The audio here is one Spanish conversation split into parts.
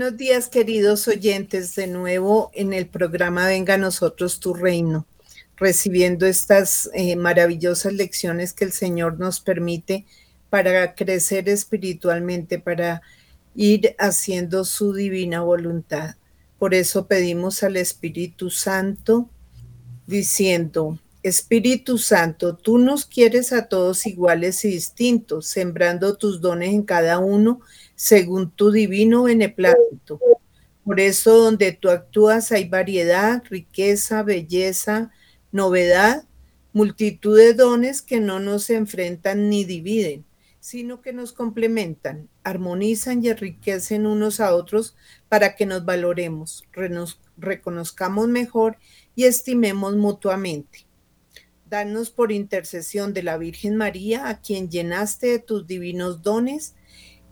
Buenos días, queridos oyentes, de nuevo en el programa Venga a nosotros tu reino, recibiendo estas eh, maravillosas lecciones que el Señor nos permite para crecer espiritualmente, para ir haciendo su divina voluntad. Por eso pedimos al Espíritu Santo diciendo, Espíritu Santo, tú nos quieres a todos iguales y distintos, sembrando tus dones en cada uno según tu divino beneplácito. Por eso donde tú actúas hay variedad, riqueza, belleza, novedad, multitud de dones que no nos enfrentan ni dividen sino que nos complementan, armonizan y enriquecen unos a otros para que nos valoremos, reconozcamos mejor y estimemos mutuamente. Danos por intercesión de la Virgen María, a quien llenaste de tus divinos dones,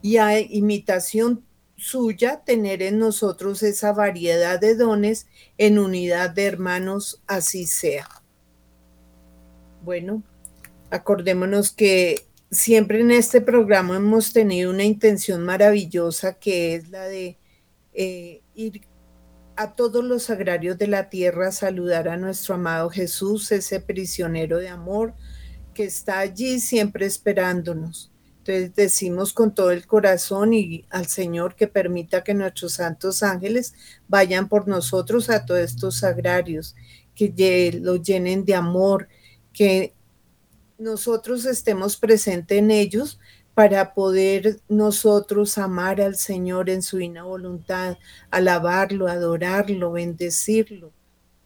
y a imitación suya tener en nosotros esa variedad de dones en unidad de hermanos, así sea. Bueno, acordémonos que siempre en este programa hemos tenido una intención maravillosa que es la de eh, ir a todos los agrarios de la tierra a saludar a nuestro amado Jesús, ese prisionero de amor que está allí siempre esperándonos. Entonces decimos con todo el corazón y al Señor que permita que nuestros santos ángeles vayan por nosotros a todos estos agrarios, que lo llenen de amor, que nosotros estemos presentes en ellos para poder nosotros amar al Señor en su divina voluntad, alabarlo, adorarlo, bendecirlo,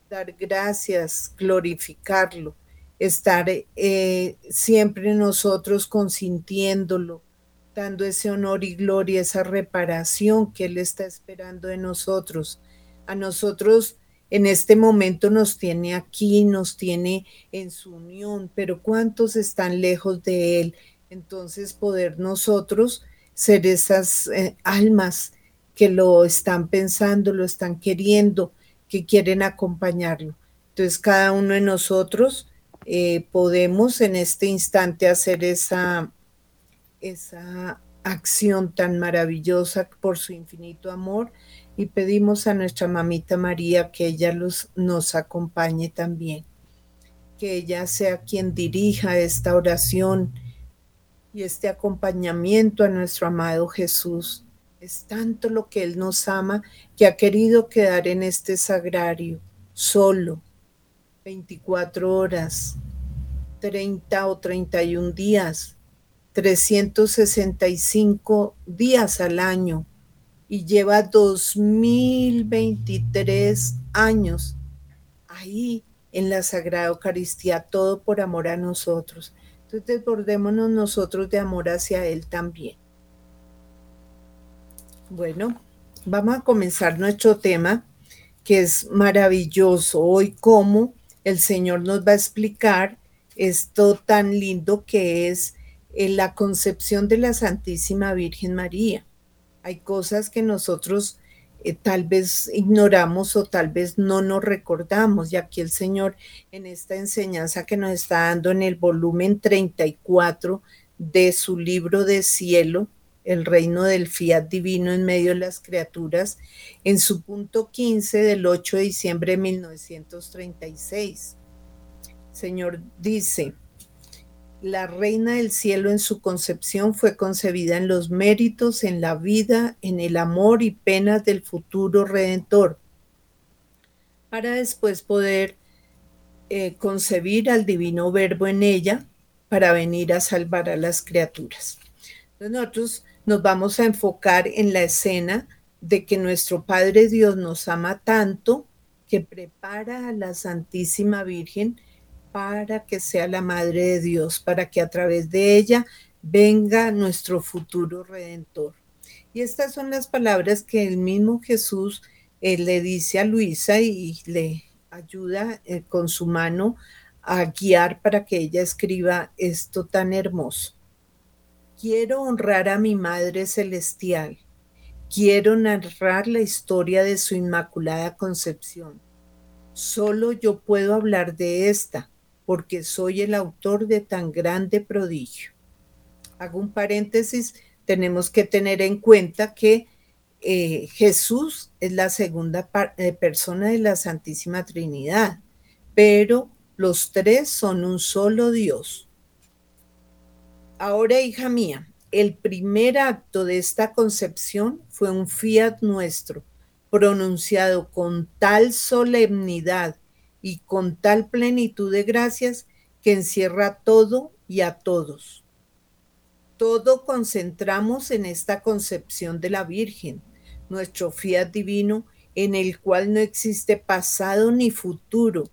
dar gracias, glorificarlo, estar eh, siempre nosotros consintiéndolo, dando ese honor y gloria, esa reparación que Él está esperando de nosotros. A nosotros en este momento nos tiene aquí, nos tiene en su unión, pero ¿cuántos están lejos de Él? Entonces poder nosotros ser esas eh, almas que lo están pensando, lo están queriendo, que quieren acompañarlo. Entonces cada uno de nosotros eh, podemos en este instante hacer esa, esa acción tan maravillosa por su infinito amor y pedimos a nuestra mamita María que ella los, nos acompañe también, que ella sea quien dirija esta oración y este acompañamiento a nuestro amado Jesús. Es tanto lo que Él nos ama que ha querido quedar en este sagrario solo, 24 horas, 30 o 31 días, 365 días al año y lleva 2023 años ahí en la Sagrada Eucaristía, todo por amor a nosotros. Entonces desbordémonos nosotros de amor hacia Él también. Bueno, vamos a comenzar nuestro tema que es maravilloso hoy, cómo el Señor nos va a explicar esto tan lindo que es eh, la concepción de la Santísima Virgen María. Hay cosas que nosotros eh, tal vez ignoramos o tal vez no nos recordamos. Y aquí el Señor en esta enseñanza que nos está dando en el volumen 34 de su libro de cielo, el reino del fiat divino en medio de las criaturas, en su punto 15 del 8 de diciembre de 1936. Señor dice, la reina del cielo en su concepción fue concebida en los méritos, en la vida, en el amor y penas del futuro redentor, para después poder eh, concebir al divino verbo en ella para venir a salvar a las criaturas. nosotros nos vamos a enfocar en la escena de que nuestro Padre Dios nos ama tanto que prepara a la Santísima Virgen para que sea la Madre de Dios, para que a través de ella venga nuestro futuro redentor. Y estas son las palabras que el mismo Jesús eh, le dice a Luisa y le ayuda eh, con su mano a guiar para que ella escriba esto tan hermoso. Quiero honrar a mi Madre Celestial. quiero narrar la historia de su Inmaculada Concepción. Solo yo puedo hablar de esta, porque soy el autor de tan grande prodigio. Hago un paréntesis, tenemos que tener en cuenta que eh, Jesús es la segunda eh, persona de la Santísima Trinidad, pero los tres son un solo Dios. Ahora, hija mía, el primer acto de esta concepción fue un fiat nuestro, pronunciado con tal solemnidad y con tal plenitud de gracias que encierra todo y a todos. Todo concentramos en esta concepción de la Virgen, nuestro fiat divino, en el cual no existe pasado ni futuro.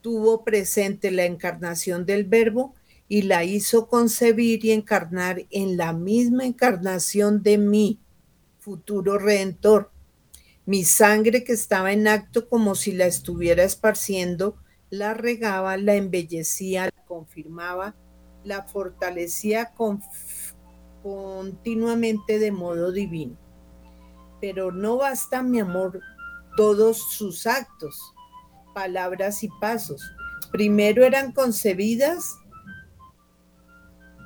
Tuvo presente la encarnación del Verbo y la hizo concebir y encarnar en la misma encarnación de mí, futuro redentor. Mi sangre que estaba en acto como si la estuviera esparciendo, la regaba, la embellecía, la confirmaba, la fortalecía continuamente de modo divino pero no basta, mi amor, todos sus actos, palabras y pasos. Primero eran concebidas,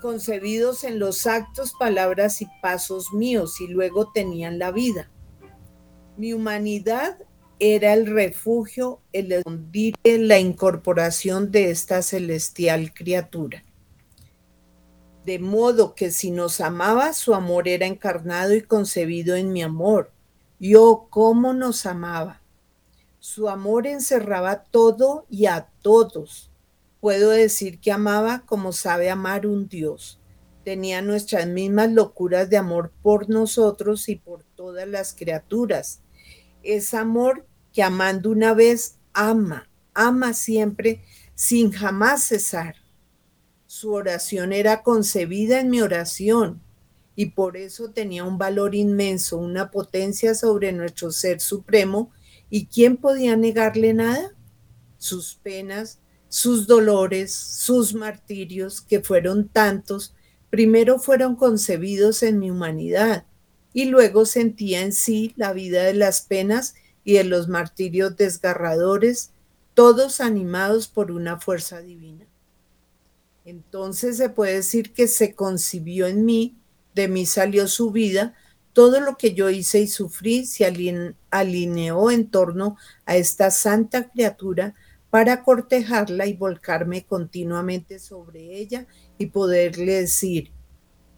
concebidos en los actos, palabras y pasos míos y luego tenían la vida. Mi humanidad era el refugio, el escondite, la incorporación de esta celestial criatura de modo que si nos amaba, su amor era encarnado y concebido en mi amor. Yo cómo nos amaba. Su amor encerraba todo y a todos. Puedo decir que amaba como sabe amar un Dios. Tenía nuestras mismas locuras de amor por nosotros y por todas las criaturas. Es amor que amando una vez ama, ama siempre sin jamás cesar. Su oración era concebida en mi oración y por eso tenía un valor inmenso, una potencia sobre nuestro ser supremo. ¿Y quién podía negarle nada? Sus penas, sus dolores, sus martirios, que fueron tantos, primero fueron concebidos en mi humanidad y luego sentía en sí la vida de las penas y de los martirios desgarradores, todos animados por una fuerza divina. Entonces se puede decir que se concibió en mí, de mí salió su vida, todo lo que yo hice y sufrí se alineó en torno a esta santa criatura para cortejarla y volcarme continuamente sobre ella y poderle decir,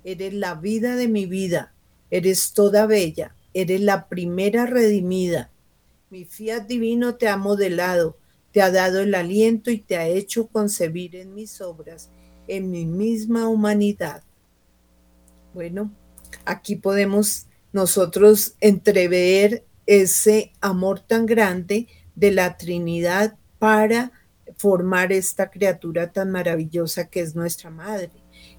eres la vida de mi vida, eres toda bella, eres la primera redimida. Mi fiat divino te ha modelado, te ha dado el aliento y te ha hecho concebir en mis obras en mi misma humanidad. Bueno, aquí podemos nosotros entrever ese amor tan grande de la Trinidad para formar esta criatura tan maravillosa que es nuestra madre.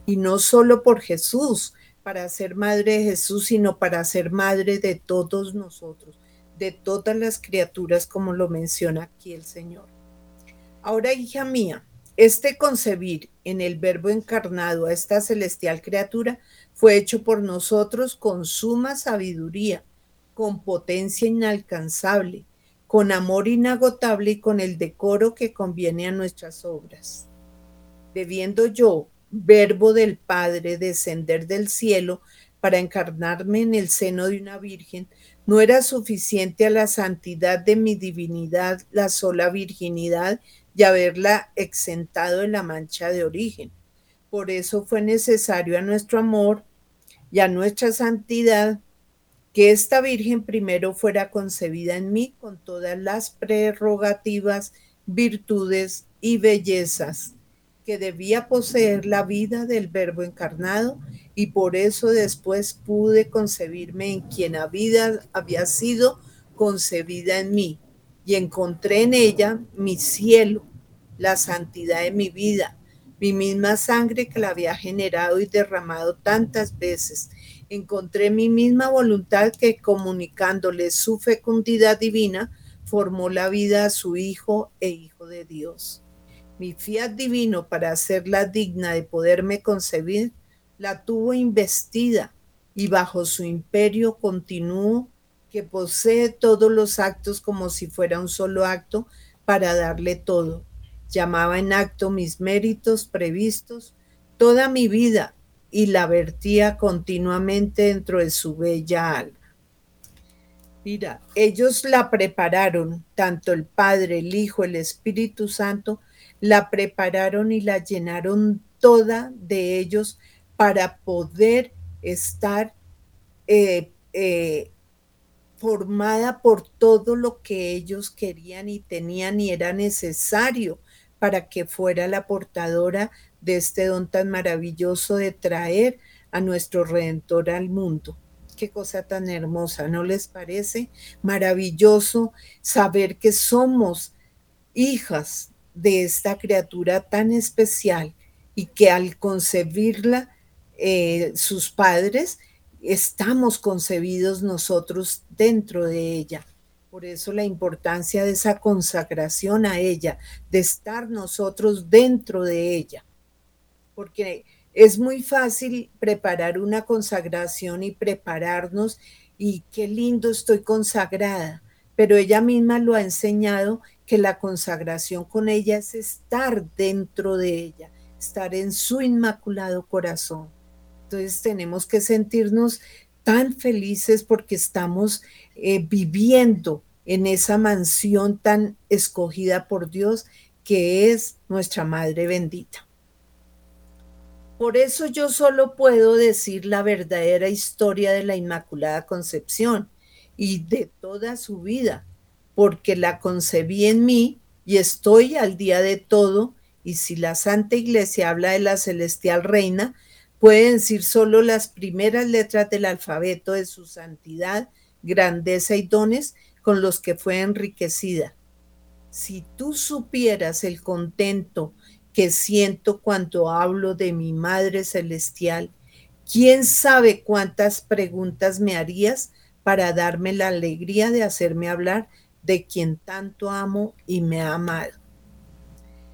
Y no solo por Jesús, para ser madre de Jesús, sino para ser madre de todos nosotros, de todas las criaturas, como lo menciona aquí el Señor. Ahora, hija mía, este concebir en el Verbo encarnado a esta celestial criatura fue hecho por nosotros con suma sabiduría, con potencia inalcanzable, con amor inagotable y con el decoro que conviene a nuestras obras. Debiendo yo, Verbo del Padre, descender del cielo para encarnarme en el seno de una virgen, no era suficiente a la santidad de mi divinidad la sola virginidad y haberla exentado de la mancha de origen. Por eso fue necesario a nuestro amor y a nuestra santidad que esta Virgen primero fuera concebida en mí con todas las prerrogativas, virtudes y bellezas que debía poseer la vida del Verbo encarnado y por eso después pude concebirme en quien había, había sido concebida en mí, y encontré en ella mi cielo, la santidad de mi vida, mi misma sangre que la había generado y derramado tantas veces. Encontré mi misma voluntad que comunicándole su fecundidad divina, formó la vida a su Hijo e Hijo de Dios. Mi fiat divino para hacerla digna de poderme concebir, la tuvo investida y bajo su imperio continuo que posee todos los actos como si fuera un solo acto para darle todo. Llamaba en acto mis méritos previstos toda mi vida y la vertía continuamente dentro de su bella alma. Mira, ellos la prepararon, tanto el Padre, el Hijo, el Espíritu Santo, la prepararon y la llenaron toda de ellos para poder estar eh, eh, formada por todo lo que ellos querían y tenían y era necesario para que fuera la portadora de este don tan maravilloso de traer a nuestro Redentor al mundo. Qué cosa tan hermosa, ¿no les parece? Maravilloso saber que somos hijas de esta criatura tan especial y que al concebirla eh, sus padres, estamos concebidos nosotros dentro de ella. Por eso la importancia de esa consagración a ella, de estar nosotros dentro de ella. Porque es muy fácil preparar una consagración y prepararnos y qué lindo estoy consagrada, pero ella misma lo ha enseñado que la consagración con ella es estar dentro de ella, estar en su inmaculado corazón. Entonces tenemos que sentirnos tan felices porque estamos eh, viviendo en esa mansión tan escogida por Dios que es nuestra Madre bendita. Por eso yo solo puedo decir la verdadera historia de la Inmaculada Concepción y de toda su vida, porque la concebí en mí y estoy al día de todo, y si la Santa Iglesia habla de la celestial reina, puede decir solo las primeras letras del alfabeto de su santidad, grandeza y dones con los que fue enriquecida. Si tú supieras el contento que siento cuando hablo de mi Madre Celestial, ¿quién sabe cuántas preguntas me harías para darme la alegría de hacerme hablar de quien tanto amo y me ha amado?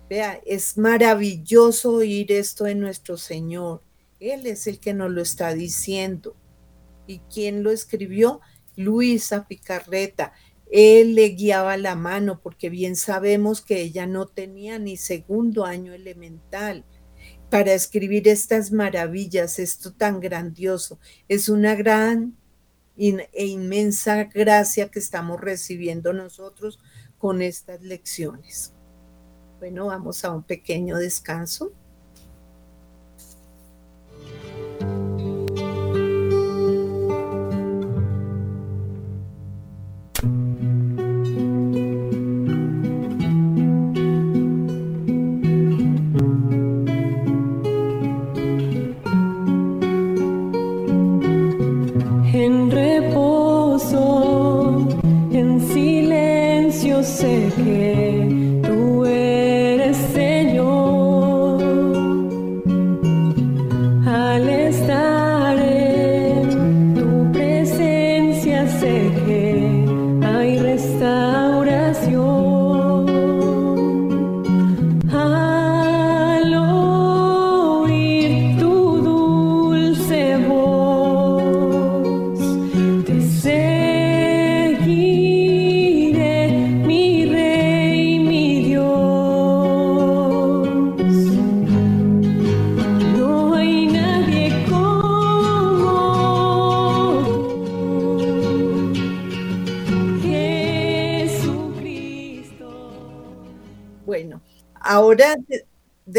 Vea, es maravilloso oír esto de nuestro Señor. Él es el que nos lo está diciendo. ¿Y quién lo escribió? Luisa Picarreta. Él le guiaba la mano porque bien sabemos que ella no tenía ni segundo año elemental para escribir estas maravillas, esto tan grandioso. Es una gran e inmensa gracia que estamos recibiendo nosotros con estas lecciones. Bueno, vamos a un pequeño descanso.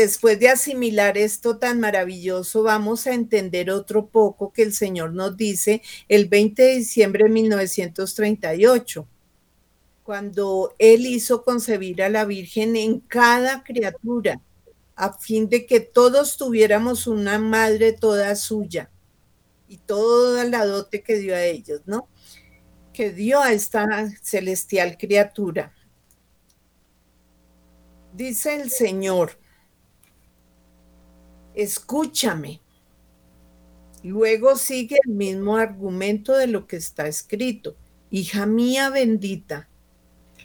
Después de asimilar esto tan maravilloso, vamos a entender otro poco que el Señor nos dice el 20 de diciembre de 1938, cuando Él hizo concebir a la Virgen en cada criatura, a fin de que todos tuviéramos una madre toda suya y toda la dote que dio a ellos, ¿no? Que dio a esta celestial criatura. Dice el Señor, escúchame. Luego sigue el mismo argumento de lo que está escrito. Hija mía bendita,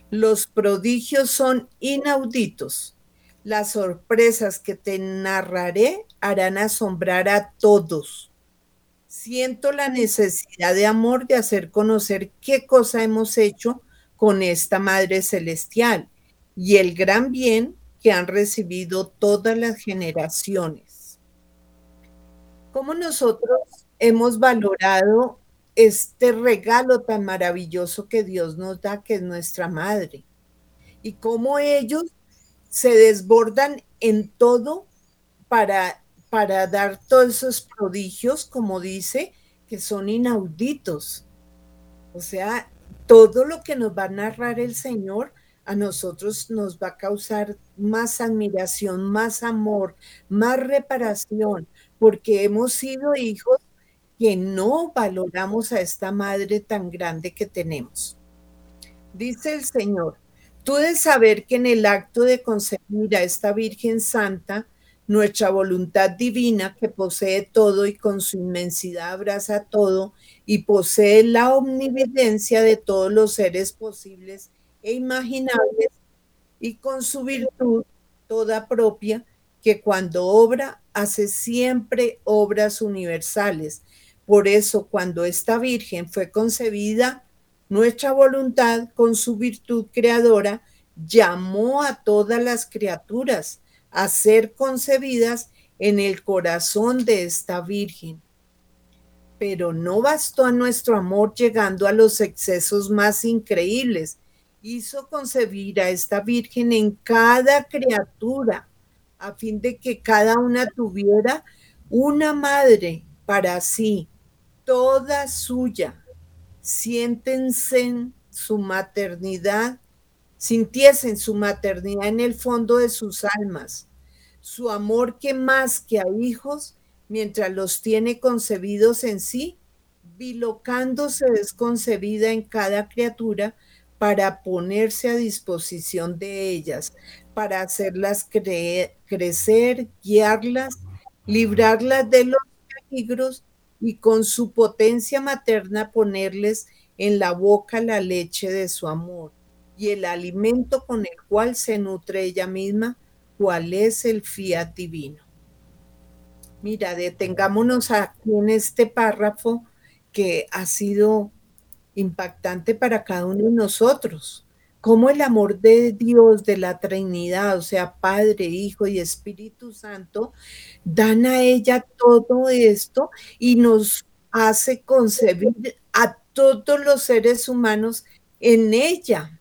los prodigios son inauditos. Las sorpresas que te narraré harán asombrar a todos. siento la necesidad de amor de hacer conocer qué cosa hemos hecho con esta Madre Celestial y el gran bien que han recibido todas las generaciones. ¿Cómo nosotros hemos valorado este regalo tan maravilloso que Dios nos da, que es nuestra Madre? Y cómo ellos se desbordan en todo para para dar todos esos prodigios, como dice, que son inauditos. O sea, todo lo que nos va a narrar el Señor a nosotros nos va a causar más admiración, más amor, más reparación, porque hemos sido hijos que no valoramos a esta madre tan grande que tenemos. Dice el Señor, tú de saber que en el acto de concebir a esta Virgen Santa, nuestra voluntad divina que posee todo y con su inmensidad abraza todo y posee la omnividencia de todos los seres posibles e imaginables y con su virtud toda propia que cuando obra hace siempre obras universales. Por eso cuando esta Virgen fue concebida, nuestra voluntad con su virtud creadora llamó a todas las criaturas a ser concebidas en el corazón de esta Virgen. Pero no bastó a nuestro amor llegando a los excesos más increíbles. Hizo concebir a esta Virgen en cada criatura, a fin de que cada una tuviera una madre para sí, toda suya. Siéntense en su maternidad sintiesen su maternidad en el fondo de sus almas, su amor que más que a hijos, mientras los tiene concebidos en sí, bilocándose desconcebida en cada criatura para ponerse a disposición de ellas, para hacerlas crecer, guiarlas, librarlas de los peligros y con su potencia materna ponerles en la boca la leche de su amor y el alimento con el cual se nutre ella misma, cuál es el fiat divino. Mira, detengámonos aquí en este párrafo que ha sido impactante para cada uno de nosotros. Cómo el amor de Dios, de la Trinidad, o sea, Padre, Hijo y Espíritu Santo, dan a ella todo esto y nos hace concebir a todos los seres humanos en ella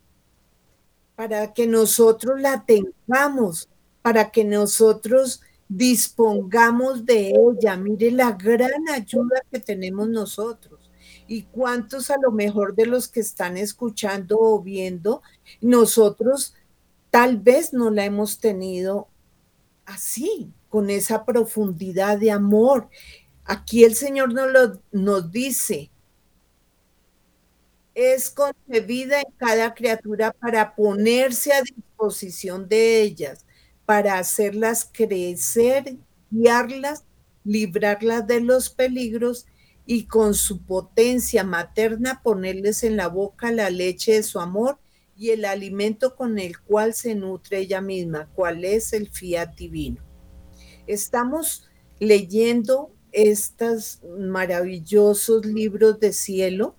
para que nosotros la tengamos, para que nosotros dispongamos de ella. Mire la gran ayuda que tenemos nosotros. Y cuántos a lo mejor de los que están escuchando o viendo, nosotros tal vez no la hemos tenido así, con esa profundidad de amor. Aquí el Señor nos, lo, nos dice, es concebida en cada criatura para ponerse a disposición de ellas, para hacerlas crecer, guiarlas, librarlas de los peligros y con su potencia materna ponerles en la boca la leche de su amor y el alimento con el cual se nutre ella misma, cuál es el fiat divino. Estamos leyendo estos maravillosos libros de cielo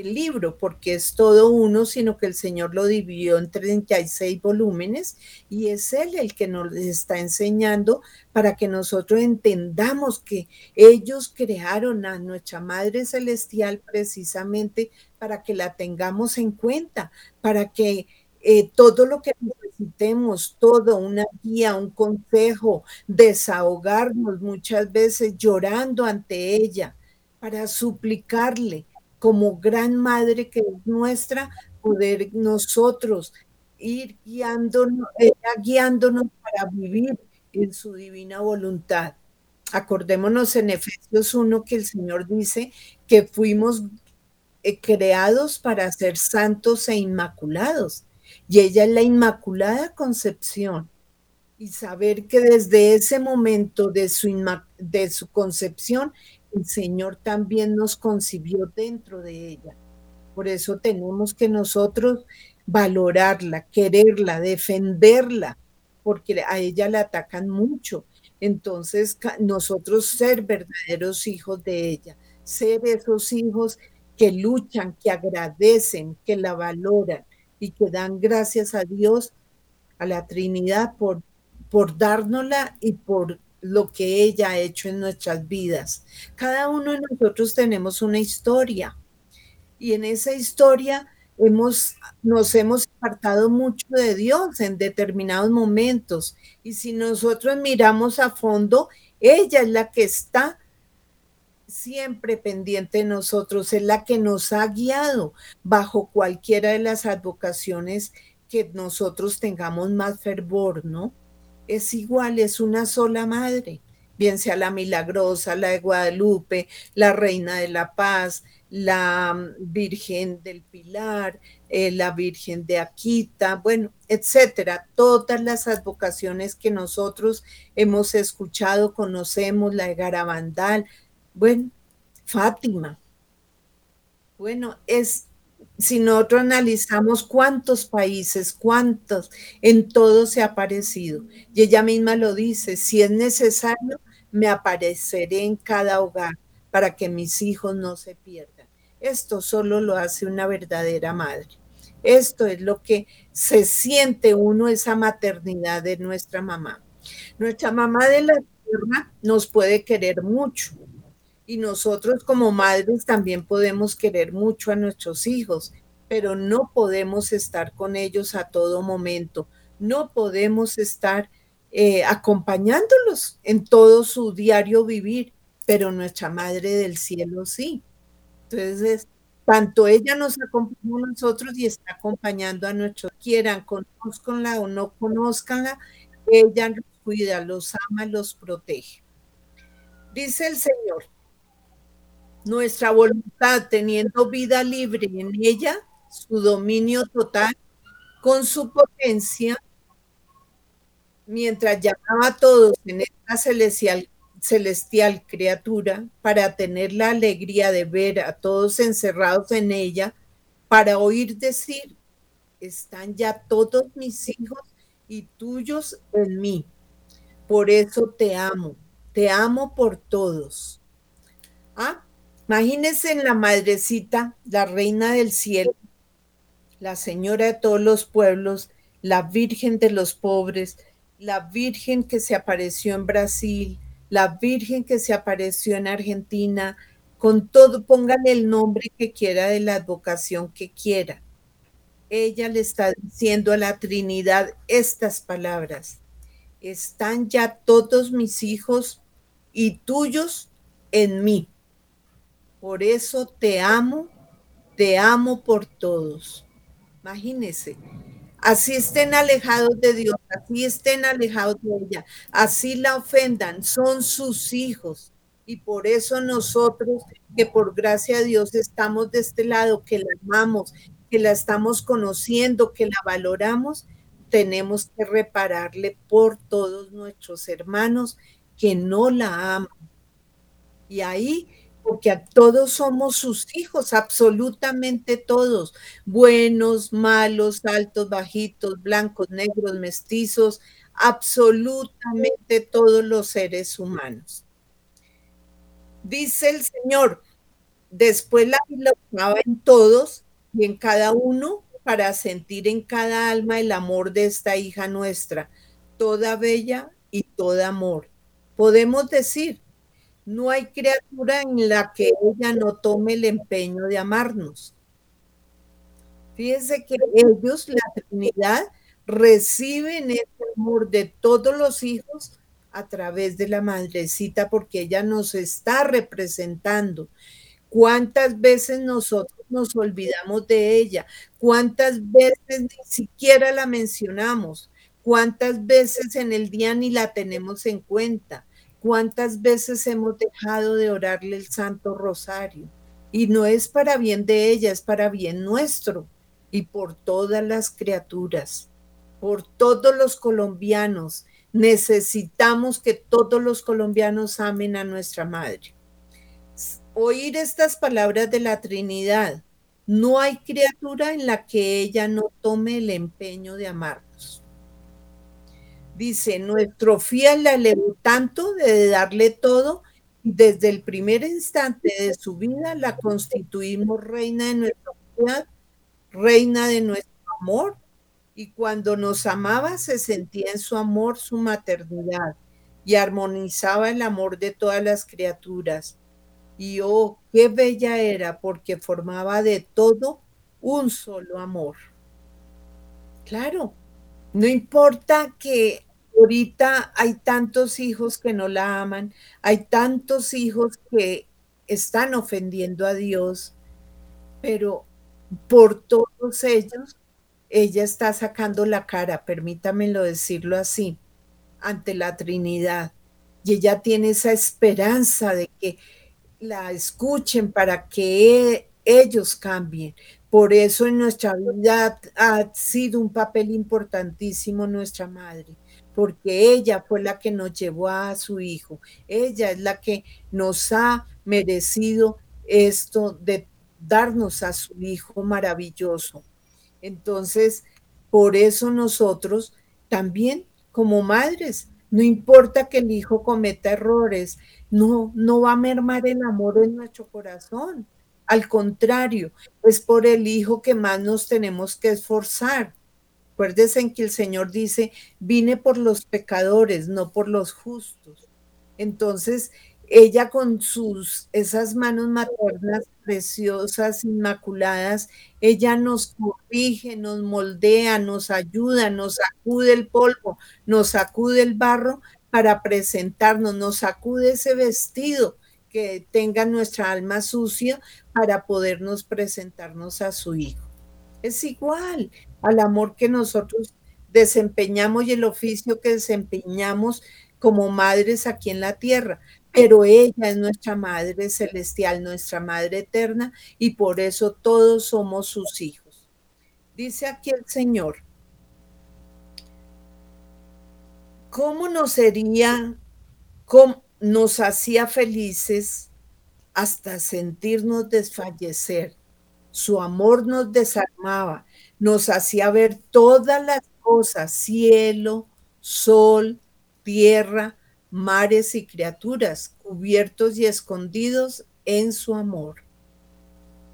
el libro, porque es todo uno, sino que el Señor lo dividió en 36 volúmenes y es Él el que nos está enseñando para que nosotros entendamos que ellos crearon a nuestra Madre Celestial precisamente para que la tengamos en cuenta, para que eh, todo lo que necesitemos, todo, una guía, un consejo, desahogarnos muchas veces llorando ante ella, para suplicarle como gran madre que es nuestra, poder nosotros ir guiándonos, guiándonos para vivir en su divina voluntad. Acordémonos en Efesios 1 que el Señor dice que fuimos eh, creados para ser santos e inmaculados. Y ella es la Inmaculada Concepción. Y saber que desde ese momento de su, de su concepción el Señor también nos concibió dentro de ella. Por eso tenemos que nosotros valorarla, quererla, defenderla, porque a ella la atacan mucho. Entonces, nosotros ser verdaderos hijos de ella, ser esos hijos que luchan, que agradecen, que la valoran y que dan gracias a Dios, a la Trinidad, por, por dárnosla y por lo que ella ha hecho en nuestras vidas. Cada uno de nosotros tenemos una historia y en esa historia hemos, nos hemos apartado mucho de Dios en determinados momentos. Y si nosotros miramos a fondo, ella es la que está siempre pendiente de nosotros, es la que nos ha guiado bajo cualquiera de las advocaciones que nosotros tengamos más fervor, ¿no? Es igual, es una sola madre, bien sea la milagrosa, la de Guadalupe, la reina de la paz, la mm, Virgen del Pilar, eh, la Virgen de Aquita, bueno, etcétera, todas las advocaciones que nosotros hemos escuchado, conocemos, la de Garabandal, bueno, Fátima. Bueno, es, si nosotros analizamos cuántos países, cuántos, en todo se ha aparecido. Y ella misma lo dice, si es necesario, me apareceré en cada hogar para que mis hijos no se pierdan. Esto solo lo hace una verdadera madre. Esto es lo que se siente uno, esa maternidad de nuestra mamá. Nuestra mamá de la tierra nos puede querer mucho, y nosotros como madres también podemos querer mucho a nuestros hijos, pero no podemos estar con ellos a todo momento, no podemos estar eh, acompañándolos en todo su diario vivir, pero nuestra Madre del Cielo sí. Entonces, tanto ella nos acompaña a nosotros y está acompañando a nuestros, quieran, conozcanla o no conozcanla, ella los cuida, los ama, los protege. Dice el Señor, nuestra voluntad teniendo vida libre en ella, su dominio total, con su potencia, mientras llamaba a todos en esta celestial, celestial criatura para tener la alegría de ver a todos encerrados en ella, para oír decir, están ya todos mis hijos y tuyos en mí. Por eso te amo, te amo por todos. ¿Ah? Imagínense en la madrecita, la reina del cielo, la señora de todos los pueblos, la virgen de los pobres, la virgen que se apareció en Brasil, la virgen que se apareció en Argentina, con todo, pongan el nombre que quiera de la advocación que quiera. Ella le está diciendo a la Trinidad estas palabras. Están ya todos mis hijos y tuyos en mí. Por eso te amo, te amo por todos. Imagínense, así estén alejados de Dios, así estén alejados de ella, así la ofendan, son sus hijos. Y por eso nosotros, que por gracia de Dios estamos de este lado, que la amamos, que la estamos conociendo, que la valoramos, tenemos que repararle por todos nuestros hermanos que no la aman. Y ahí porque a todos somos sus hijos, absolutamente todos, buenos, malos, altos, bajitos, blancos, negros, mestizos, absolutamente todos los seres humanos. Dice el Señor, después la colocaba en todos y en cada uno para sentir en cada alma el amor de esta hija nuestra, toda bella y toda amor. Podemos decir, no hay criatura en la que ella no tome el empeño de amarnos. Fíjense que ellos, la Trinidad, reciben ese amor de todos los hijos a través de la madrecita porque ella nos está representando. ¿Cuántas veces nosotros nos olvidamos de ella? ¿Cuántas veces ni siquiera la mencionamos? ¿Cuántas veces en el día ni la tenemos en cuenta? ¿Cuántas veces hemos dejado de orarle el Santo Rosario? Y no es para bien de ella, es para bien nuestro y por todas las criaturas, por todos los colombianos. Necesitamos que todos los colombianos amen a nuestra Madre. Oír estas palabras de la Trinidad. No hay criatura en la que ella no tome el empeño de amarnos. Dice, nuestro fiel la elevó tanto de darle todo, desde el primer instante de su vida la constituimos reina de nuestra vida, reina de nuestro amor, y cuando nos amaba se sentía en su amor su maternidad y armonizaba el amor de todas las criaturas. Y oh, qué bella era porque formaba de todo un solo amor. Claro, no importa que ahorita hay tantos hijos que no la aman, hay tantos hijos que están ofendiendo a Dios, pero por todos ellos, ella está sacando la cara, permítamelo decirlo así, ante la Trinidad. Y ella tiene esa esperanza de que la escuchen para que ellos cambien. Por eso en nuestra vida ha sido un papel importantísimo nuestra madre, porque ella fue la que nos llevó a su hijo. Ella es la que nos ha merecido esto de darnos a su hijo maravilloso. Entonces, por eso nosotros también como madres, no importa que el hijo cometa errores, no, no va a mermar el amor en nuestro corazón al contrario, es por el Hijo que más nos tenemos que esforzar. Acuérdense que el Señor dice, vine por los pecadores, no por los justos. Entonces, ella con sus, esas manos maternas preciosas, inmaculadas, ella nos corrige, nos moldea, nos ayuda, nos sacude el polvo, nos sacude el barro para presentarnos, nos sacude ese vestido que tenga nuestra alma sucia para podernos presentarnos a su Hijo. Es igual al amor que nosotros desempeñamos y el oficio que desempeñamos como madres aquí en la tierra, pero ella es nuestra Madre Celestial, nuestra Madre Eterna, y por eso todos somos sus hijos. Dice aquí el Señor, ¿cómo nos sería, cómo, nos hacía felices hasta sentirnos desfallecer. Su amor nos desarmaba, nos hacía ver todas las cosas, cielo, sol, tierra, mares y criaturas, cubiertos y escondidos en su amor.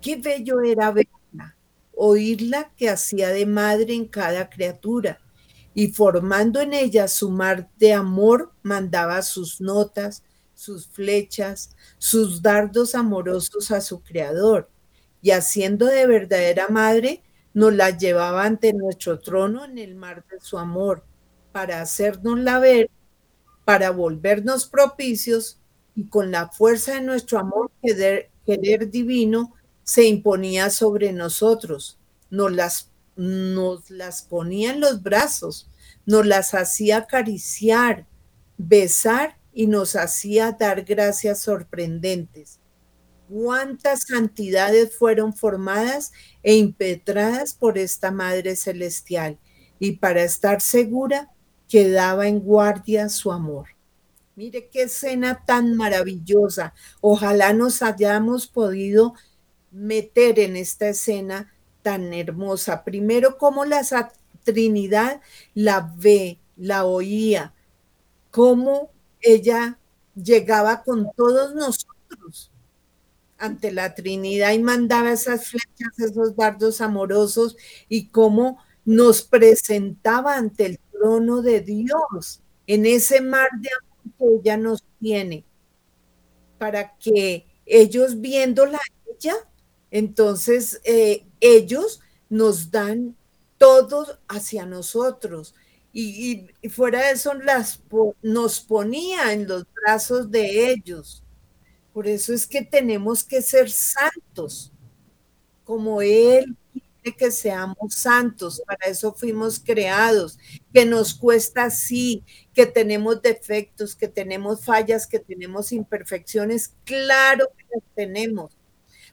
Qué bello era verla, oírla que hacía de madre en cada criatura y formando en ella su mar de amor, mandaba sus notas, sus flechas, sus dardos amorosos a su creador, y haciendo de verdadera madre, nos la llevaba ante nuestro trono en el mar de su amor, para hacernos la ver, para volvernos propicios, y con la fuerza de nuestro amor, querer, querer divino, se imponía sobre nosotros, nos las nos las ponía en los brazos, nos las hacía acariciar, besar y nos hacía dar gracias sorprendentes. Cuántas santidades fueron formadas e impetradas por esta Madre Celestial y para estar segura quedaba en guardia su amor. Mire qué escena tan maravillosa. Ojalá nos hayamos podido meter en esta escena tan hermosa. Primero, cómo la Trinidad la ve, la oía, cómo ella llegaba con todos nosotros ante la Trinidad y mandaba esas flechas, esos dardos amorosos y cómo nos presentaba ante el trono de Dios en ese mar de amor que ella nos tiene, para que ellos viéndola ella entonces, eh, ellos nos dan todo hacia nosotros. Y, fuera de eso las, nos ponía en los brazos de ellos. Por eso es que tenemos que ser santos, como Él quiere que seamos santos. Para eso fuimos creados. Que nos cuesta así, que tenemos defectos, que tenemos fallas, que tenemos imperfecciones. Claro que las tenemos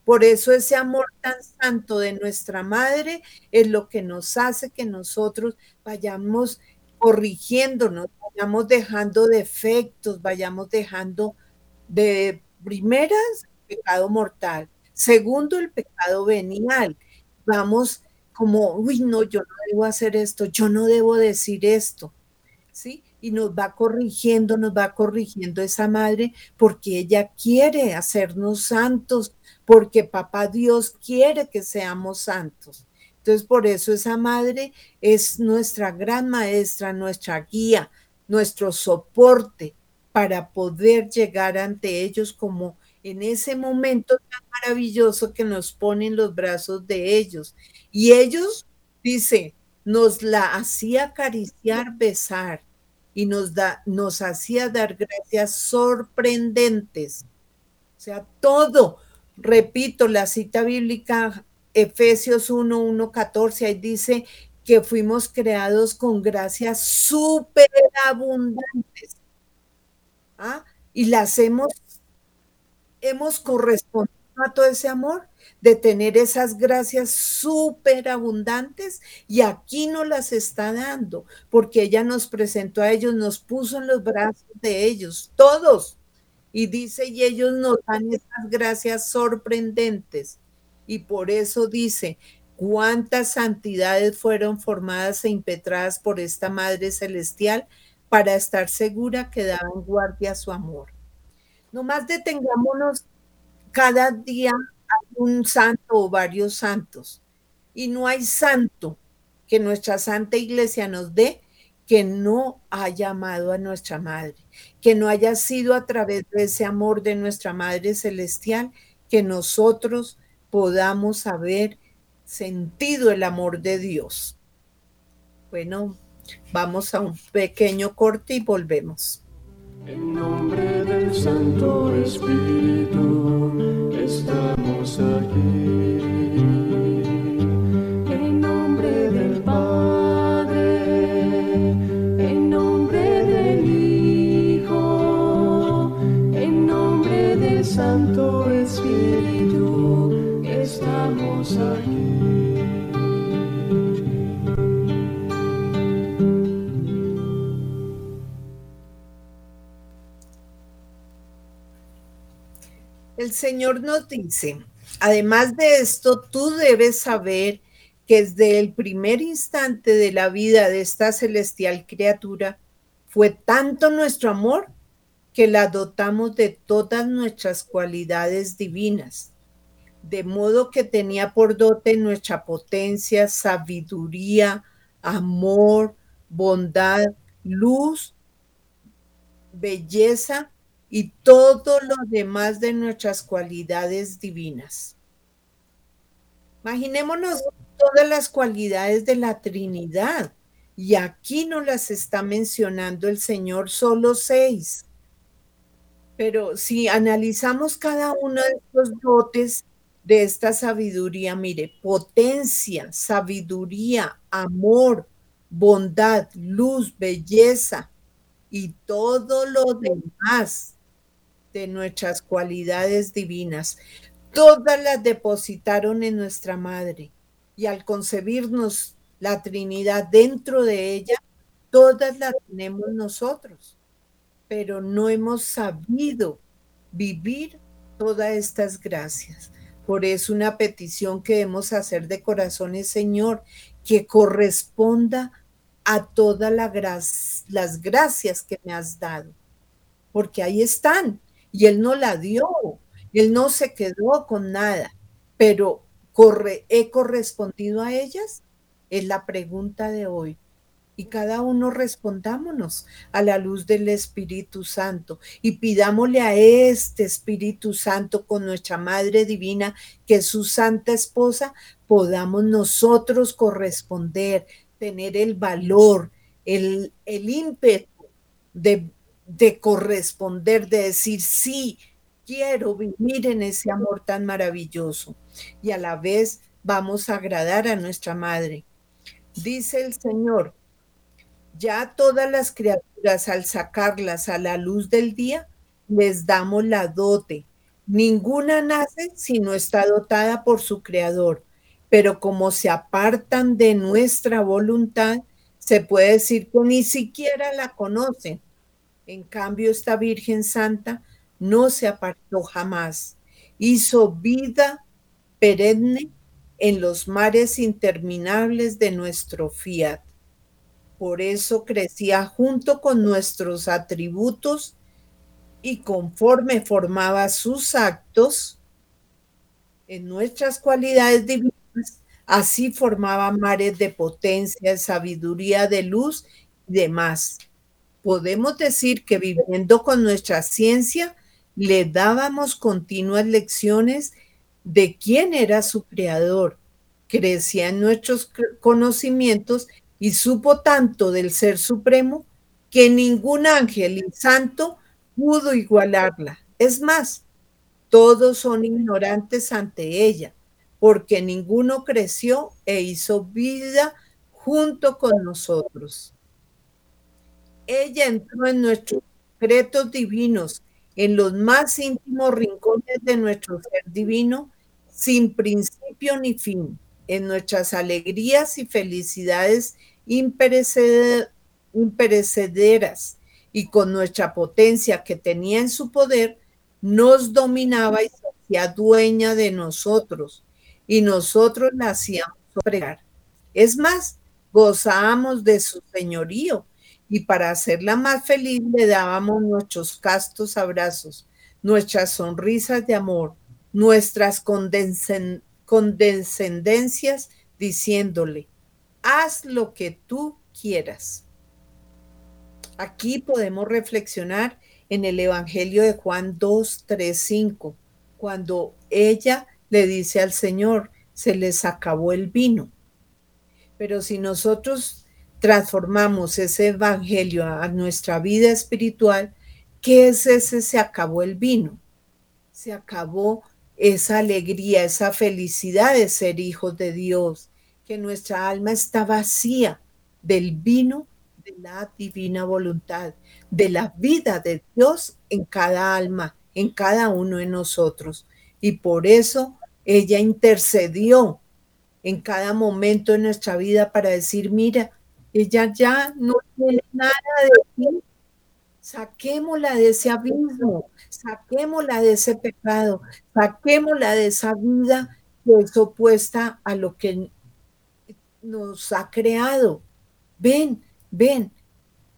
por eso ese amor tan santo de nuestra madre es lo que nos hace que nosotros vayamos corrigiéndonos, vayamos dejando defectos, vayamos dejando de primeras pecado mortal, segundo el pecado venial. Vamos como, uy, no, yo no debo hacer esto, yo no debo decir esto, ¿sí? y nos va corrigiendo, nos va corrigiendo esa madre porque ella quiere hacernos santos, porque papá Dios quiere que seamos santos. Entonces, por eso esa madre es nuestra gran maestra, nuestra guía, nuestro soporte para poder llegar ante ellos como en ese momento tan maravilloso que nos pone en los brazos de ellos. Y ellos, dice, nos la hacía acariciar, besar y nos, da, nos hacía dar gracias sorprendentes. O sea, todo, repito, la cita bíblica Efesios 1, 1, 14, ahí dice que fuimos creados con gracias superabundantes. ¿Ah? Y las hemos, hemos correspondido a todo ese amor de tener esas gracias superabundantes y aquí no las está dando porque ella nos presentó a ellos, nos puso en los brazos de ellos, todos. Y dice, y ellos nos dan esas gracias sorprendentes. Y por eso dice, cuántas santidades fueron formadas e impetradas por esta Madre Celestial para estar segura que daban guardia a su amor. Nomás detengámonos cada día un santo o varios santos. Y no hay santo que nuestra Santa Iglesia nos dé que no haya amado a nuestra Madre, que no haya sido a través de ese amor de nuestra Madre Celestial que nosotros podamos haber sentido el amor de Dios. Bueno, vamos a un pequeño corte y volvemos. En nombre del Santo Espíritu estamos aquí. Señor nos dice, además de esto, tú debes saber que desde el primer instante de la vida de esta celestial criatura fue tanto nuestro amor que la dotamos de todas nuestras cualidades divinas de modo que tenía por dote nuestra potencia, sabiduría, amor, bondad, luz, belleza y todo lo demás de nuestras cualidades divinas. Imaginémonos todas las cualidades de la Trinidad y aquí no las está mencionando el Señor, solo seis. Pero si analizamos cada uno de estos dotes, de esta sabiduría, mire, potencia, sabiduría, amor, bondad, luz, belleza y todo lo demás de nuestras cualidades divinas. Todas las depositaron en nuestra madre y al concebirnos la Trinidad dentro de ella, todas las tenemos nosotros, pero no hemos sabido vivir todas estas gracias. Por eso una petición que debemos hacer de corazones, Señor, que corresponda a todas las gracias que me has dado, porque ahí están y Él no la dio, Él no se quedó con nada, pero corre, ¿he correspondido a ellas? Es la pregunta de hoy. Y cada uno respondámonos a la luz del Espíritu Santo. Y pidámosle a este Espíritu Santo con nuestra Madre Divina, que es su Santa Esposa, podamos nosotros corresponder, tener el valor, el, el ímpetu de, de corresponder, de decir sí, quiero vivir en ese amor tan maravilloso y a la vez vamos a agradar a nuestra Madre. Dice el Señor, ya todas las criaturas al sacarlas a la luz del día, les damos la dote. Ninguna nace si no está dotada por su creador, pero como se apartan de nuestra voluntad, se puede decir que ni siquiera la conocen. En cambio, esta Virgen Santa no se apartó jamás. Hizo vida perenne en los mares interminables de nuestro fiat por eso crecía junto con nuestros atributos y conforme formaba sus actos en nuestras cualidades divinas, así formaba mares de potencia, de sabiduría, de luz y demás. Podemos decir que viviendo con nuestra ciencia, le dábamos continuas lecciones de quién era su creador. Crecía en nuestros conocimientos y supo tanto del Ser Supremo que ningún ángel y santo pudo igualarla. Es más, todos son ignorantes ante ella, porque ninguno creció e hizo vida junto con nosotros. Ella entró en nuestros secretos divinos, en los más íntimos rincones de nuestro ser divino, sin principio ni fin, en nuestras alegrías y felicidades imperecederas y con nuestra potencia que tenía en su poder, nos dominaba y se hacía dueña de nosotros, y nosotros la hacíamos operar. Es más, gozábamos de su señorío, y para hacerla más feliz le dábamos nuestros castos abrazos, nuestras sonrisas de amor, nuestras condescendencias, diciéndole, haz lo que tú quieras. Aquí podemos reflexionar en el Evangelio de Juan 2, 3, 5, cuando ella le dice al Señor, se les acabó el vino. Pero si nosotros transformamos ese Evangelio a nuestra vida espiritual, ¿qué es ese se acabó el vino? Se acabó esa alegría, esa felicidad de ser hijos de Dios, que nuestra alma está vacía del vino de la divina voluntad, de la vida de Dios en cada alma, en cada uno de nosotros. Y por eso ella intercedió en cada momento de nuestra vida para decir, mira, ella ya no tiene nada de ti. Saquémosla de ese abismo, saquémosla de ese pecado, saquémosla de esa vida que es opuesta a lo que nos ha creado. Ven, ven.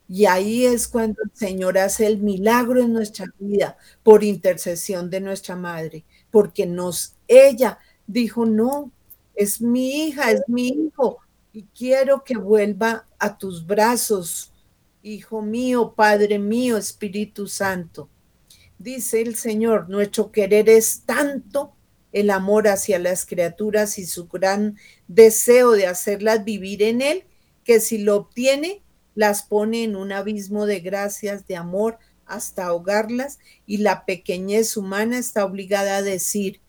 Y ahí es cuando el Señor hace el milagro en nuestra vida por intercesión de nuestra madre, porque nos, ella dijo, no, es mi hija, es mi hijo, y quiero que vuelva a tus brazos, hijo mío, Padre mío, Espíritu Santo. Dice el Señor, nuestro querer es tanto el amor hacia las criaturas y su gran deseo de hacerlas vivir en Él, que si lo obtiene, las pone en un abismo de gracias, de amor, hasta ahogarlas, y la pequeñez humana está obligada a decir,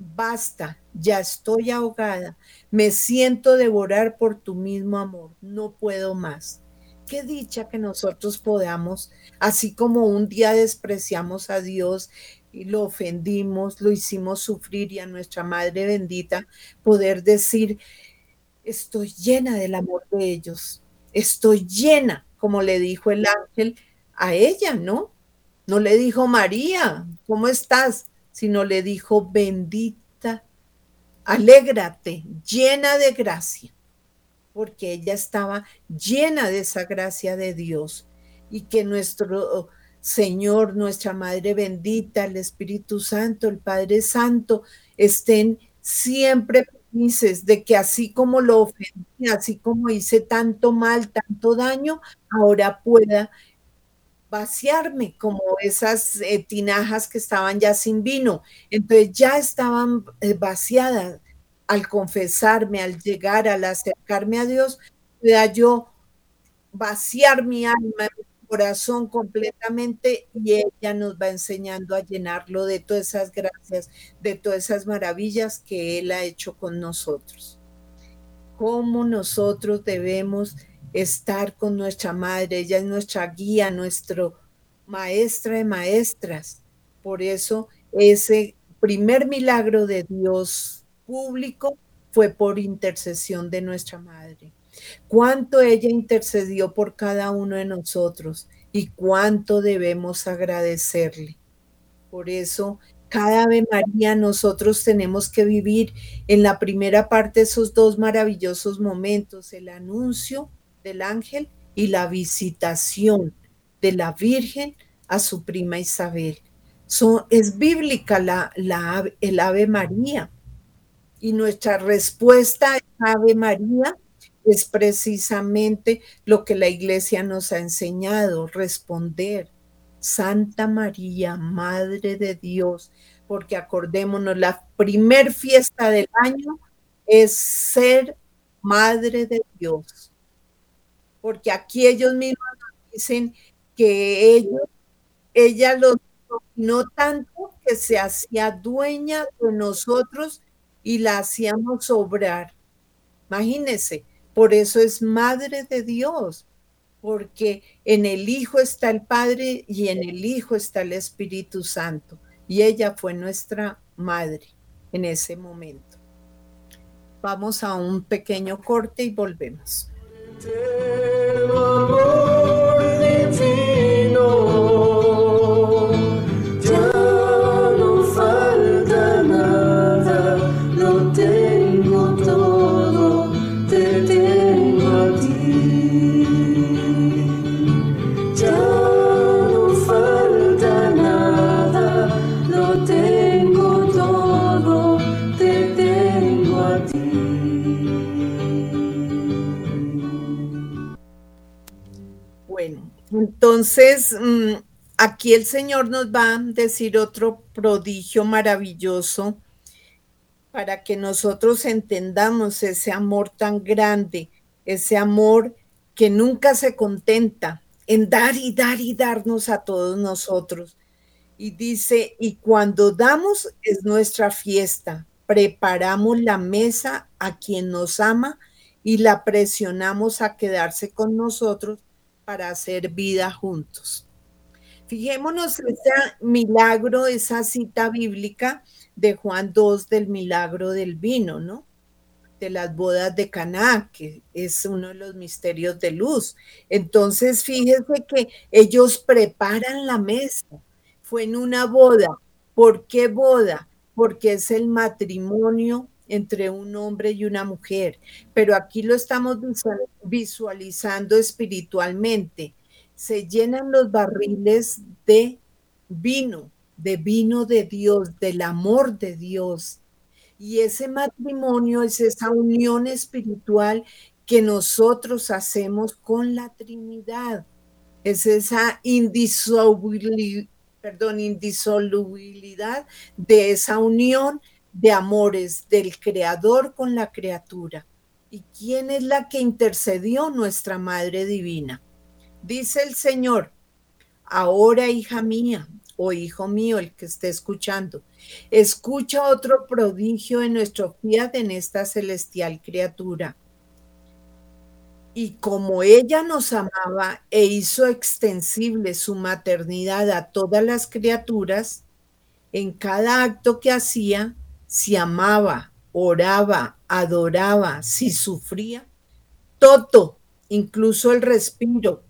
basta, ya estoy ahogada, me siento devorar por tu mismo amor, no puedo más. Qué dicha que nosotros podamos, así como un día despreciamos a Dios y lo ofendimos, lo hicimos sufrir y a nuestra Madre bendita poder decir, estoy llena del amor de ellos, estoy llena, como le dijo el ángel a ella, ¿no? No le dijo María, ¿cómo estás? Sino le dijo, bendita, alégrate, llena de gracia, porque ella estaba llena de esa gracia de Dios y que nuestro Señor, nuestra Madre bendita, el Espíritu Santo, el Padre Santo, estén siempre felices de que así como lo ofendí, así como hice tanto mal, tanto daño, ahora pueda vaciarme como esas eh, tinajas que estaban ya sin vino. Entonces ya estaban eh, vaciadas al confesarme, al llegar, al acercarme a Dios, pueda yo vaciar mi alma, corazón completamente y ella nos va enseñando a llenarlo de todas esas gracias, de todas esas maravillas que Él ha hecho con nosotros. Cómo nosotros debemos estar con nuestra madre, ella es nuestra guía, nuestro maestra de maestras. Por eso ese primer milagro de Dios público fue por intercesión de nuestra madre cuánto ella intercedió por cada uno de nosotros y cuánto debemos agradecerle. Por eso, cada vez María nosotros tenemos que vivir en la primera parte esos dos maravillosos momentos, el anuncio del ángel y la visitación de la Virgen a su prima Isabel. es bíblica la, la, el Ave María. Y nuestra respuesta a Ave María es precisamente lo que la iglesia nos ha enseñado, responder. Santa María, Madre de Dios, porque acordémonos, la primer fiesta del año es ser Madre de Dios. Porque aquí ellos mismos dicen que ellos, ella los no tanto que se hacía dueña de nosotros y la hacíamos obrar. Imagínense, por eso es madre de Dios, porque en el Hijo está el Padre y en el Hijo está el Espíritu Santo. Y ella fue nuestra madre en ese momento. Vamos a un pequeño corte y volvemos. Te amo. Entonces, mm, aquí el Señor nos va a decir otro prodigio maravilloso para que nosotros entendamos ese amor tan grande, ese amor que nunca se contenta en dar y dar y darnos a todos nosotros. Y dice, y cuando damos es nuestra fiesta, preparamos la mesa a quien nos ama y la presionamos a quedarse con nosotros para hacer vida juntos. Fijémonos ese milagro, esa cita bíblica de Juan 2 del milagro del vino, ¿no? De las bodas de Caná, que es uno de los misterios de luz. Entonces, fíjense que ellos preparan la mesa. Fue en una boda. ¿Por qué boda? Porque es el matrimonio entre un hombre y una mujer, pero aquí lo estamos visualizando espiritualmente. Se llenan los barriles de vino, de vino de Dios, del amor de Dios. Y ese matrimonio es esa unión espiritual que nosotros hacemos con la Trinidad. Es esa indisolubilidad, de esa unión de amores del Creador con la criatura. ¿Y quién es la que intercedió nuestra Madre Divina? Dice el Señor, ahora hija mía o hijo mío, el que esté escuchando, escucha otro prodigio de nuestro fiat en esta celestial criatura. Y como ella nos amaba e hizo extensible su maternidad a todas las criaturas, en cada acto que hacía, si amaba, oraba, adoraba, si sufría, todo, incluso el respiro,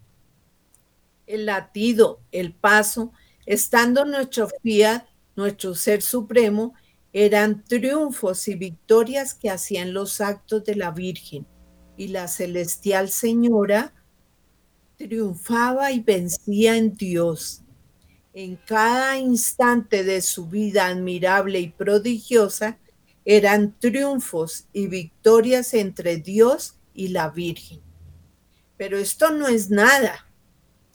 el latido, el paso, estando nuestro fiat, nuestro ser supremo, eran triunfos y victorias que hacían los actos de la Virgen. Y la celestial Señora triunfaba y vencía en Dios en cada instante de su vida admirable y prodigiosa eran triunfos y victorias entre Dios y la Virgen. Pero esto no es nada.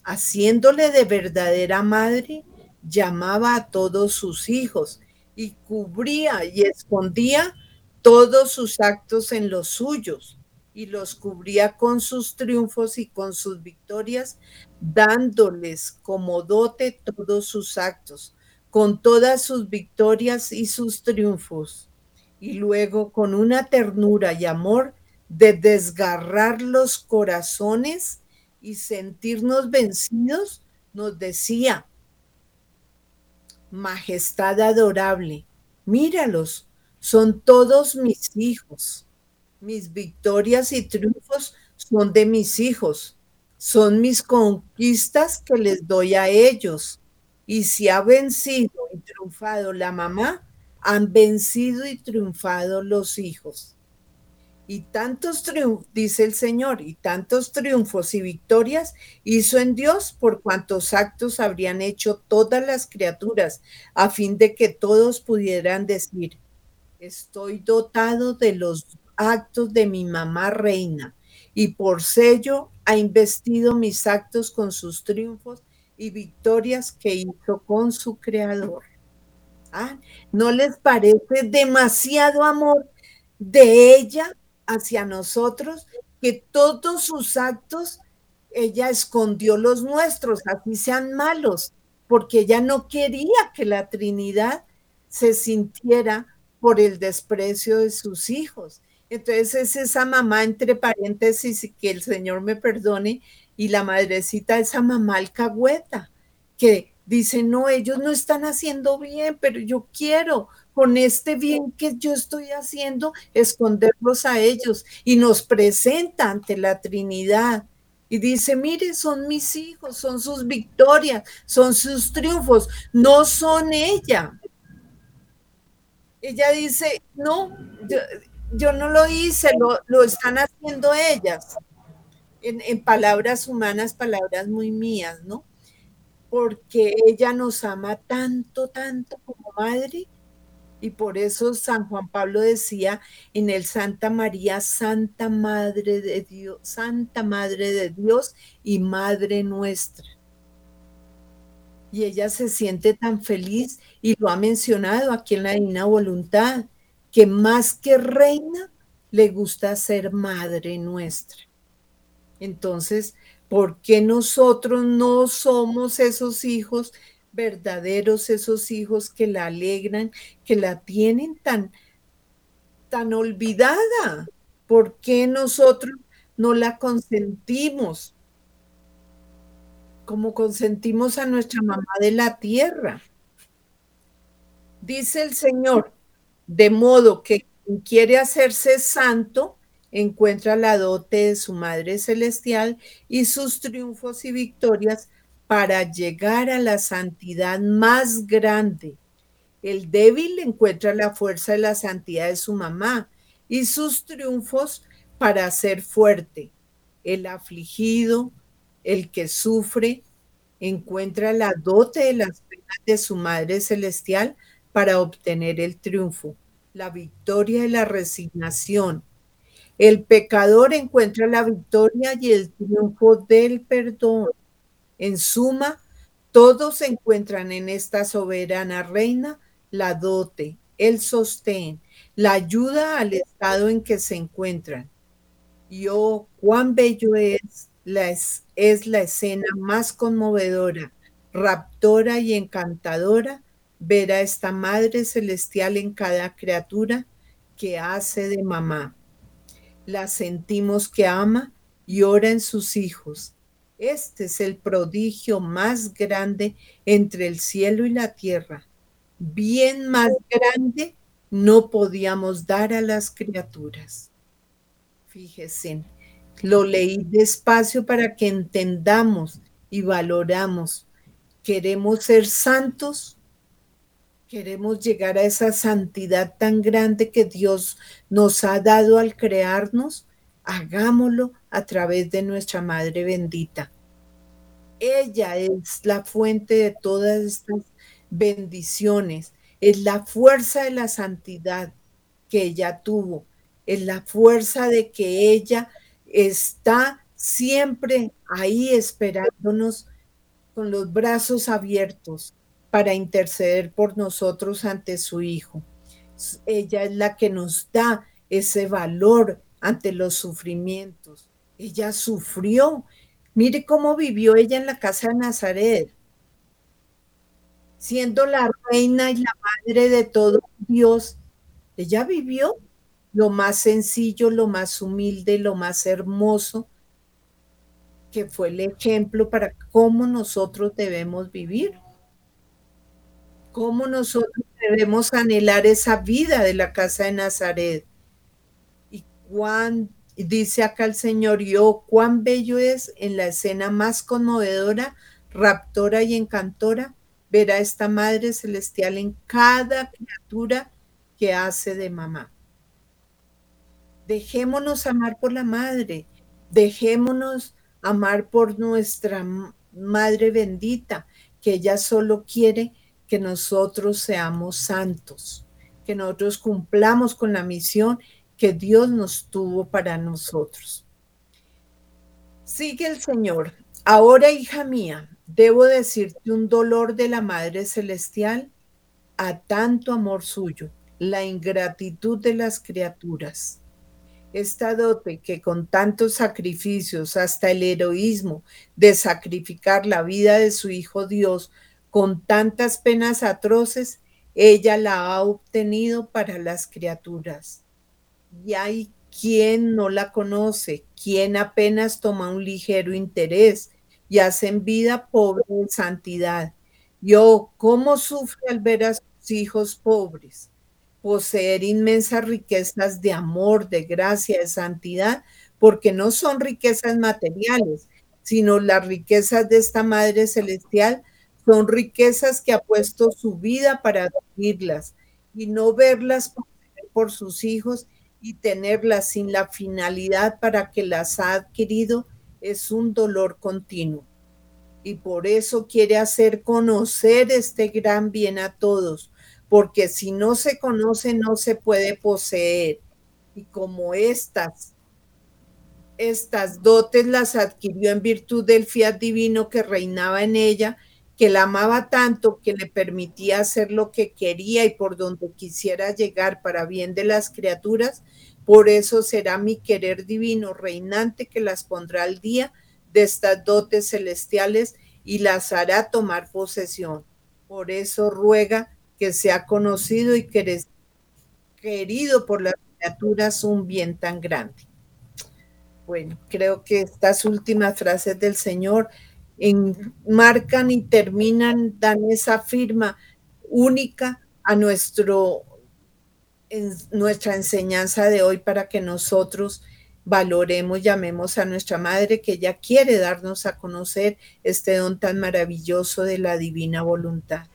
Haciéndole de verdadera madre, llamaba a todos sus hijos y cubría y escondía todos sus actos en los suyos y los cubría con sus triunfos y con sus victorias, dándoles como dote todos sus actos, con todas sus victorias y sus triunfos. Y luego con una ternura y amor de desgarrar los corazones y sentirnos vencidos, nos decía, Majestad adorable, míralos, son todos mis hijos mis victorias y triunfos son de mis hijos, son mis conquistas que les doy a ellos. Y si ha vencido y triunfado la mamá, han vencido y triunfado los hijos. y tantos triunfos, dice el Señor, y tantos triunfos y victorias hizo en Dios por cuantos actos habrían hecho todas las criaturas, a fin de que todos pudieran decir, estoy dotado de los actos de mi mamá reina, y por sello ha investido mis actos con sus triunfos y victorias que hizo con su creador. ¿Ah? ¿No les parece demasiado amor de ella hacia nosotros, que todos sus actos, ella escondió los nuestros, así sean malos, porque ella no quería que la Trinidad se sintiera por el desprecio de sus hijos. Entonces es esa mamá, entre paréntesis, que el Señor me perdone, y la madrecita, esa mamá alcahueta, que dice, no, ellos no están haciendo bien, pero yo quiero, con este bien que yo estoy haciendo, esconderlos a ellos y nos presenta ante la Trinidad. Y dice, mire, son mis hijos, son sus victorias, son sus triunfos, no son ella. Ella dice, no, yo, no lo hice, lo, están haciendo ellas. En, en palabras humanas, palabras muy mías, ¿no? Porque ella nos ama tanto, tanto como madre, y por eso San Juan Pablo decía en el Santa María, Santa Madre de Dios, Santa Madre de Dios y Madre nuestra. Y ella se siente tan feliz y lo ha mencionado aquí en la Divina Voluntad, que más que reina le gusta ser Madre nuestra. Entonces, ¿por qué nosotros no somos esos hijos verdaderos esos hijos que la alegran, que la tienen tan, tan olvidada. ¿Por qué nosotros no la consentimos? Como consentimos a nuestra mamá de la tierra. Dice el Señor, de modo que quien quiere hacerse santo, encuentra la dote de su Madre Celestial y sus triunfos y victorias para llegar a la santidad más grande. El débil encuentra la fuerza de la santidad de su mamá y sus triunfos para ser fuerte. El afligido, el que sufre, encuentra la dote de las penas de su Madre Celestial para obtener el triunfo, la victoria y la resignación. El pecador encuentra la victoria y el triunfo del perdón. En suma, todos encuentran en esta soberana reina la dote, el sostén, la ayuda al estado en que se encuentran. Y oh, cuán bello es la, es, es la escena más conmovedora, raptora y encantadora ver a esta Madre Celestial en cada criatura que hace de mamá. La sentimos que ama y ora en sus hijos este es el prodigio más grande entre el cielo y la tierra. Bien más grande no podíamos dar a las criaturas. Fíjese, lo leí despacio para que entendamos y valoramos. ¿Queremos ser santos? ¿Queremos llegar a esa santidad tan grande que Dios nos ha dado al crearnos? hagámoslo a través de nuestra Madre bendita. Ella es la fuente de todas estas bendiciones, es la fuerza de la santidad que ella tuvo, es la fuerza de que ella está siempre ahí esperándonos con los brazos abiertos para interceder por nosotros ante su Hijo. Ella es la que nos da ese valor ante los sufrimientos. Ella sufrió. Mire cómo vivió ella en la casa de Nazaret, siendo la reina y la madre de todo Dios. Ella vivió lo más sencillo, lo más humilde, lo más hermoso, que fue el ejemplo para cómo nosotros debemos vivir, cómo nosotros debemos anhelar esa vida de la casa de Nazaret cuán, dice acá el Señor, yo, cuán bello es en la escena más conmovedora, raptora y encantora, ver a esta Madre Celestial en cada criatura que hace de mamá. Dejémonos amar por la Madre, dejémonos amar por nuestra Madre bendita, que ella solo quiere que nosotros seamos santos, que nosotros cumplamos con la misión que Dios nos tuvo para nosotros. Sigue el Señor. Ahora, hija mía, debo decirte un dolor de la Madre Celestial a tanto amor suyo, la ingratitud de las criaturas. Esta dote que con tantos sacrificios, hasta el heroísmo de sacrificar la vida de su Hijo Dios, con tantas penas atroces, ella la ha obtenido para las criaturas. Y hay quien no la conoce, quien apenas toma un ligero interés y hacen vida pobre en santidad. Yo, ¿cómo sufre al ver a sus hijos pobres? Poseer inmensas riquezas de amor, de gracia, de santidad, porque no son riquezas materiales, sino las riquezas de esta Madre Celestial son riquezas que ha puesto su vida para adquirirlas y no verlas por sus hijos y tenerlas sin la finalidad para que las ha adquirido es un dolor continuo. Y por eso quiere hacer conocer este gran bien a todos, porque si no se conoce no se puede poseer. Y como estas, estas dotes las adquirió en virtud del fiat divino que reinaba en ella, que la amaba tanto que le permitía hacer lo que quería y por donde quisiera llegar para bien de las criaturas, por eso será mi querer divino reinante que las pondrá al día de estas dotes celestiales y las hará tomar posesión. Por eso ruega que sea conocido y que querido por las criaturas un bien tan grande. Bueno, creo que estas últimas frases del Señor marcan y terminan, dan esa firma única a nuestro, en nuestra enseñanza de hoy para que nosotros valoremos, llamemos a nuestra Madre que ella quiere darnos a conocer este don tan maravilloso de la divina voluntad.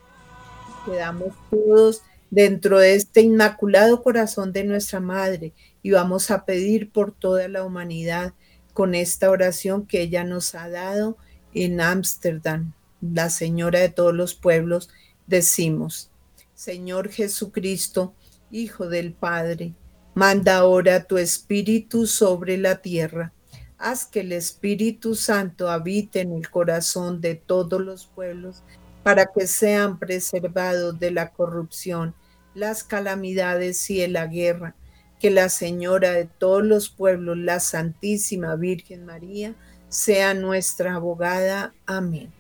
Quedamos todos dentro de este inmaculado corazón de nuestra Madre y vamos a pedir por toda la humanidad con esta oración que ella nos ha dado en Ámsterdam, la Señora de todos los pueblos, decimos, Señor Jesucristo, Hijo del Padre, Manda ahora tu Espíritu sobre la tierra. Haz que el Espíritu Santo habite en el corazón de todos los pueblos para que sean preservados de la corrupción, las calamidades y de la guerra. Que la Señora de todos los pueblos, la Santísima Virgen María, sea nuestra abogada. Amén.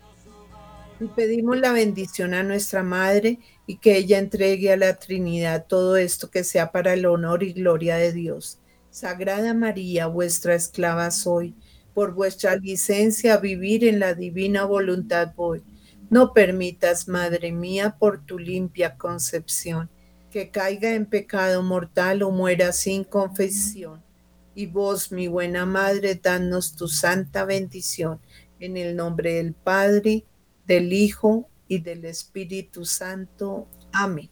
Y pedimos la bendición a nuestra Madre y que ella entregue a la Trinidad todo esto que sea para el honor y gloria de Dios. Sagrada María, vuestra esclava soy, por vuestra licencia vivir en la divina voluntad voy. No permitas, Madre mía, por tu limpia concepción, que caiga en pecado mortal o muera sin confesión. Y vos, mi buena Madre, danos tu santa bendición, en el nombre del Padre, del Hijo y del Espíritu Santo. Amén.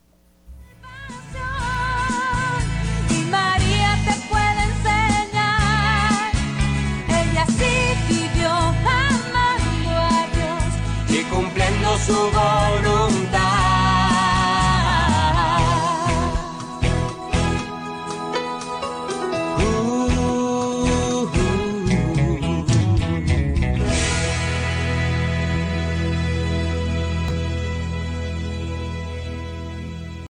Y María te puede enseñar, ella sí amando a Dios y su voluntad.